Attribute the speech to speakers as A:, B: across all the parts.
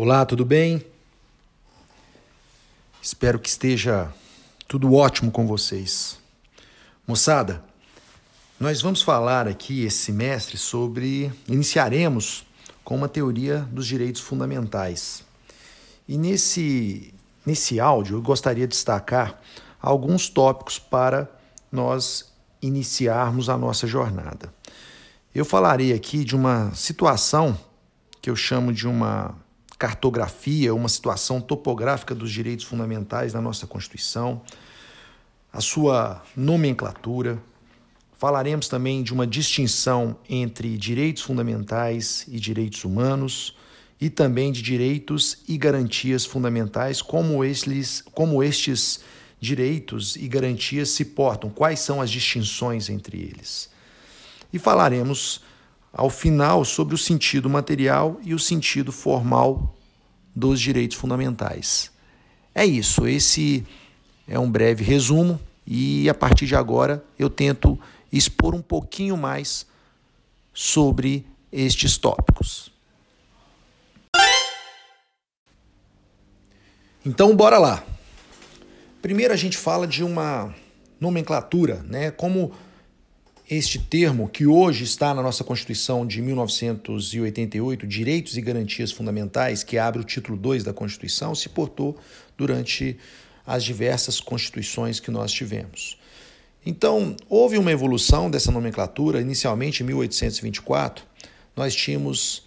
A: Olá, tudo bem? Espero que esteja tudo ótimo com vocês. Moçada, nós vamos falar aqui esse semestre sobre. Iniciaremos com uma teoria dos direitos fundamentais. E nesse, nesse áudio eu gostaria de destacar alguns tópicos para nós iniciarmos a nossa jornada. Eu falarei aqui de uma situação que eu chamo de uma cartografia, uma situação topográfica dos direitos fundamentais na nossa Constituição, a sua nomenclatura. Falaremos também de uma distinção entre direitos fundamentais e direitos humanos e também de direitos e garantias fundamentais, como estes, como estes direitos e garantias se portam, quais são as distinções entre eles. E falaremos ao final sobre o sentido material e o sentido formal dos direitos fundamentais. É isso, esse é um breve resumo e a partir de agora eu tento expor um pouquinho mais sobre estes tópicos. Então, bora lá. Primeiro a gente fala de uma nomenclatura, né? Como este termo, que hoje está na nossa Constituição de 1988, Direitos e Garantias Fundamentais, que abre o título 2 da Constituição, se portou durante as diversas constituições que nós tivemos. Então, houve uma evolução dessa nomenclatura. Inicialmente, em 1824, nós tínhamos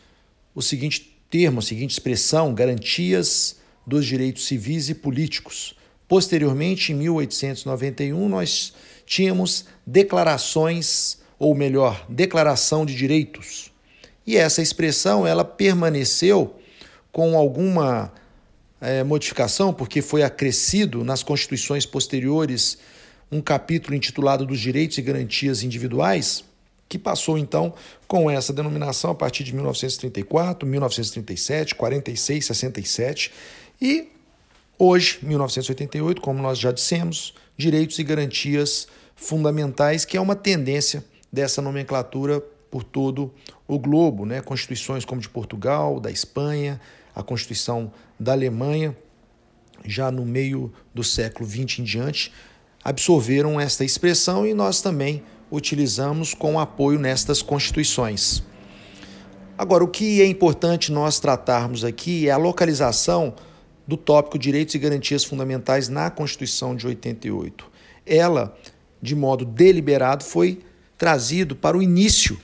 A: o seguinte termo, a seguinte expressão: garantias dos direitos civis e políticos. Posteriormente, em 1891, nós tínhamos declarações, ou melhor, declaração de direitos. E essa expressão ela permaneceu com alguma é, modificação, porque foi acrescido nas constituições posteriores um capítulo intitulado dos direitos e garantias individuais, que passou então com essa denominação a partir de 1934, 1937, 46, 67 e hoje, 1988, como nós já dissemos, direitos e garantias fundamentais, que é uma tendência dessa nomenclatura por todo o globo, né? Constituições como de Portugal, da Espanha, a Constituição da Alemanha, já no meio do século XX em diante, absorveram esta expressão e nós também utilizamos com apoio nestas constituições. Agora, o que é importante nós tratarmos aqui é a localização do tópico Direitos e Garantias Fundamentais na Constituição de 88. Ela de modo deliberado, foi trazido para o início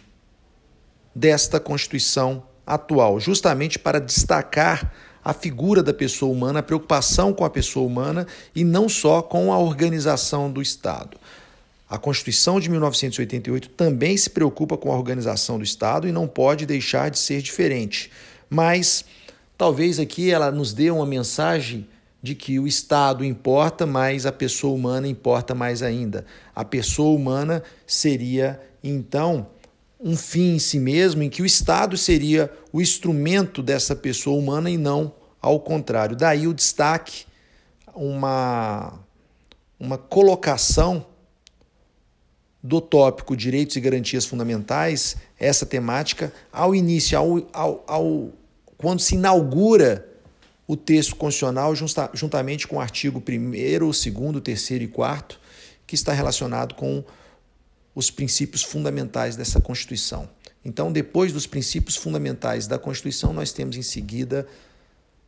A: desta Constituição atual, justamente para destacar a figura da pessoa humana, a preocupação com a pessoa humana e não só com a organização do Estado. A Constituição de 1988 também se preocupa com a organização do Estado e não pode deixar de ser diferente. Mas talvez aqui ela nos dê uma mensagem de que o Estado importa, mas a pessoa humana importa mais ainda. A pessoa humana seria, então, um fim em si mesmo, em que o Estado seria o instrumento dessa pessoa humana e não ao contrário. Daí o destaque, uma, uma colocação do tópico Direitos e Garantias Fundamentais, essa temática, ao início, ao, ao, ao quando se inaugura o texto constitucional juntamente com o artigo 1, 2, 3 e 4, que está relacionado com os princípios fundamentais dessa Constituição. Então, depois dos princípios fundamentais da Constituição, nós temos em seguida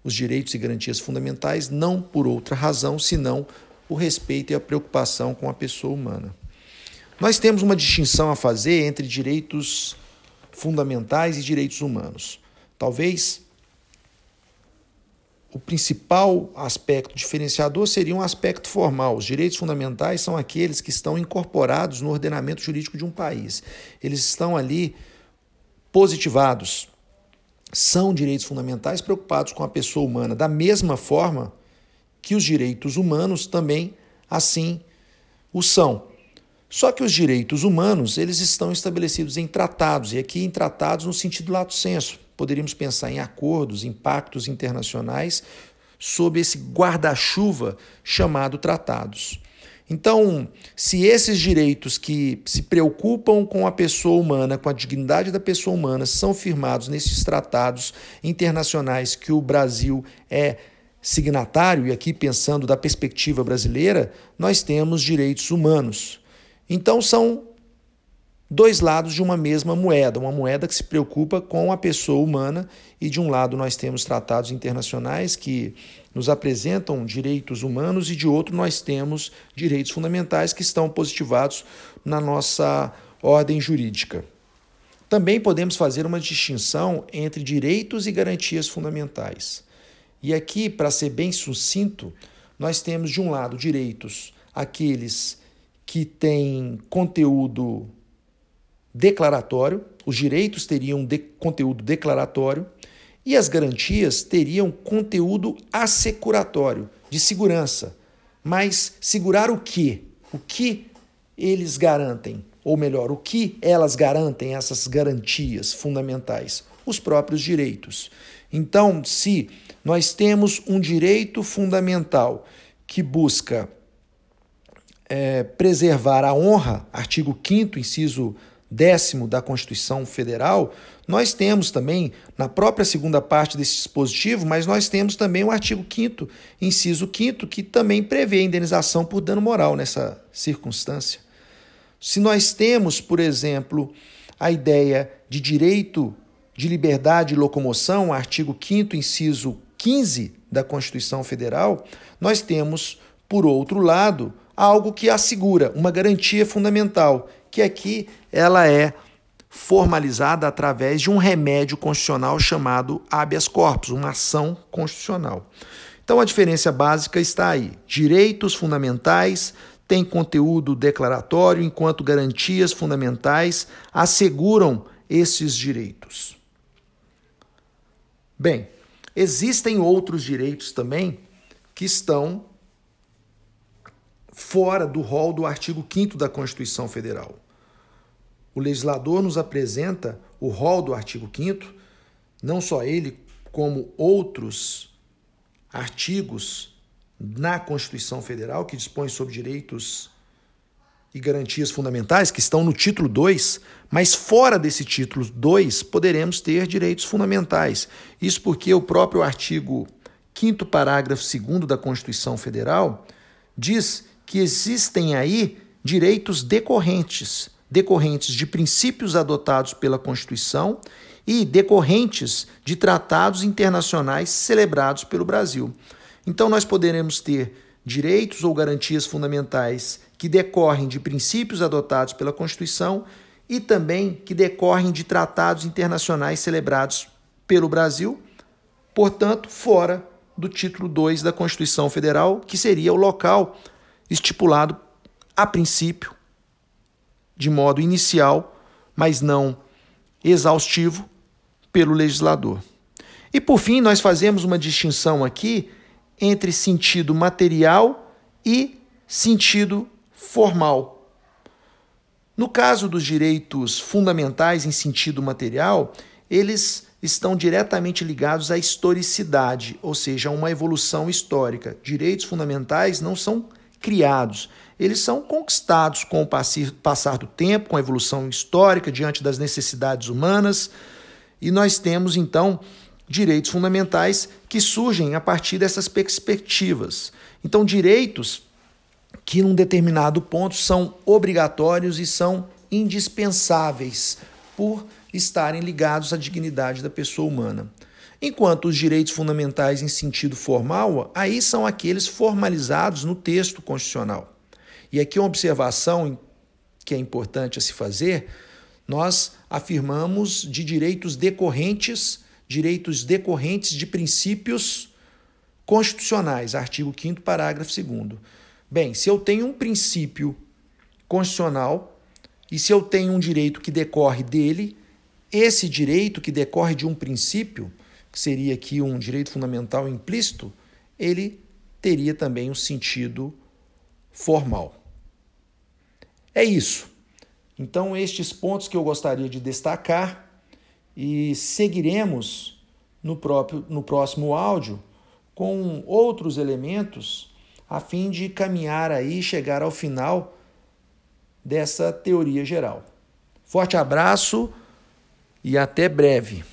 A: os direitos e garantias fundamentais, não por outra razão senão o respeito e a preocupação com a pessoa humana. Nós temos uma distinção a fazer entre direitos fundamentais e direitos humanos. Talvez o principal aspecto diferenciador seria um aspecto formal. Os direitos fundamentais são aqueles que estão incorporados no ordenamento jurídico de um país. Eles estão ali positivados. São direitos fundamentais preocupados com a pessoa humana, da mesma forma que os direitos humanos também assim o são. Só que os direitos humanos, eles estão estabelecidos em tratados, e aqui em tratados no sentido lato senso poderíamos pensar em acordos, em pactos internacionais sob esse guarda-chuva chamado tratados. Então, se esses direitos que se preocupam com a pessoa humana, com a dignidade da pessoa humana, são firmados nesses tratados internacionais que o Brasil é signatário, e aqui pensando da perspectiva brasileira, nós temos direitos humanos. Então, são dois lados de uma mesma moeda, uma moeda que se preocupa com a pessoa humana, e de um lado nós temos tratados internacionais que nos apresentam direitos humanos, e de outro nós temos direitos fundamentais que estão positivados na nossa ordem jurídica. Também podemos fazer uma distinção entre direitos e garantias fundamentais. E aqui, para ser bem sucinto, nós temos de um lado direitos aqueles que têm conteúdo declaratório, os direitos teriam de conteúdo declaratório e as garantias teriam conteúdo assecuratório, de segurança. Mas segurar o quê? O que eles garantem? Ou melhor, o que elas garantem, essas garantias fundamentais? Os próprios direitos. Então, se nós temos um direito fundamental que busca é, preservar a honra, artigo 5, inciso décimo da Constituição Federal, nós temos também, na própria segunda parte desse dispositivo, mas nós temos também o artigo 5 inciso 5 que também prevê indenização por dano moral nessa circunstância. Se nós temos, por exemplo, a ideia de direito de liberdade de locomoção, artigo 5 inciso 15 da Constituição Federal, nós temos, por outro lado, algo que assegura uma garantia fundamental, que aqui ela é formalizada através de um remédio constitucional chamado habeas corpus, uma ação constitucional. Então a diferença básica está aí. Direitos fundamentais têm conteúdo declaratório, enquanto garantias fundamentais asseguram esses direitos. Bem, existem outros direitos também que estão fora do rol do artigo 5 da Constituição Federal. O legislador nos apresenta o rol do artigo 5 não só ele, como outros artigos na Constituição Federal que dispõem sobre direitos e garantias fundamentais, que estão no título 2, mas fora desse título 2 poderemos ter direitos fundamentais. Isso porque o próprio artigo 5 parágrafo 2 da Constituição Federal diz que existem aí direitos decorrentes, decorrentes de princípios adotados pela Constituição e decorrentes de tratados internacionais celebrados pelo Brasil. Então, nós poderemos ter direitos ou garantias fundamentais que decorrem de princípios adotados pela Constituição e também que decorrem de tratados internacionais celebrados pelo Brasil, portanto, fora do título 2 da Constituição Federal, que seria o local estipulado a princípio, de modo inicial, mas não exaustivo, pelo legislador. E por fim, nós fazemos uma distinção aqui entre sentido material e sentido formal. No caso dos direitos fundamentais em sentido material, eles estão diretamente ligados à historicidade, ou seja, a uma evolução histórica. Direitos fundamentais não são criados. Eles são conquistados com o passar do tempo, com a evolução histórica, diante das necessidades humanas, e nós temos então direitos fundamentais que surgem a partir dessas perspectivas. Então, direitos que, num determinado ponto, são obrigatórios e são indispensáveis por estarem ligados à dignidade da pessoa humana. Enquanto os direitos fundamentais em sentido formal, aí são aqueles formalizados no texto constitucional. E aqui uma observação que é importante a se fazer, nós afirmamos de direitos decorrentes, direitos decorrentes de princípios constitucionais, artigo 5 parágrafo 2 Bem, se eu tenho um princípio constitucional e se eu tenho um direito que decorre dele, esse direito que decorre de um princípio, que seria aqui um direito fundamental implícito, ele teria também um sentido formal. É isso. Então, estes pontos que eu gostaria de destacar e seguiremos no, próprio, no próximo áudio com outros elementos a fim de caminhar aí, chegar ao final dessa teoria geral. Forte abraço e até breve.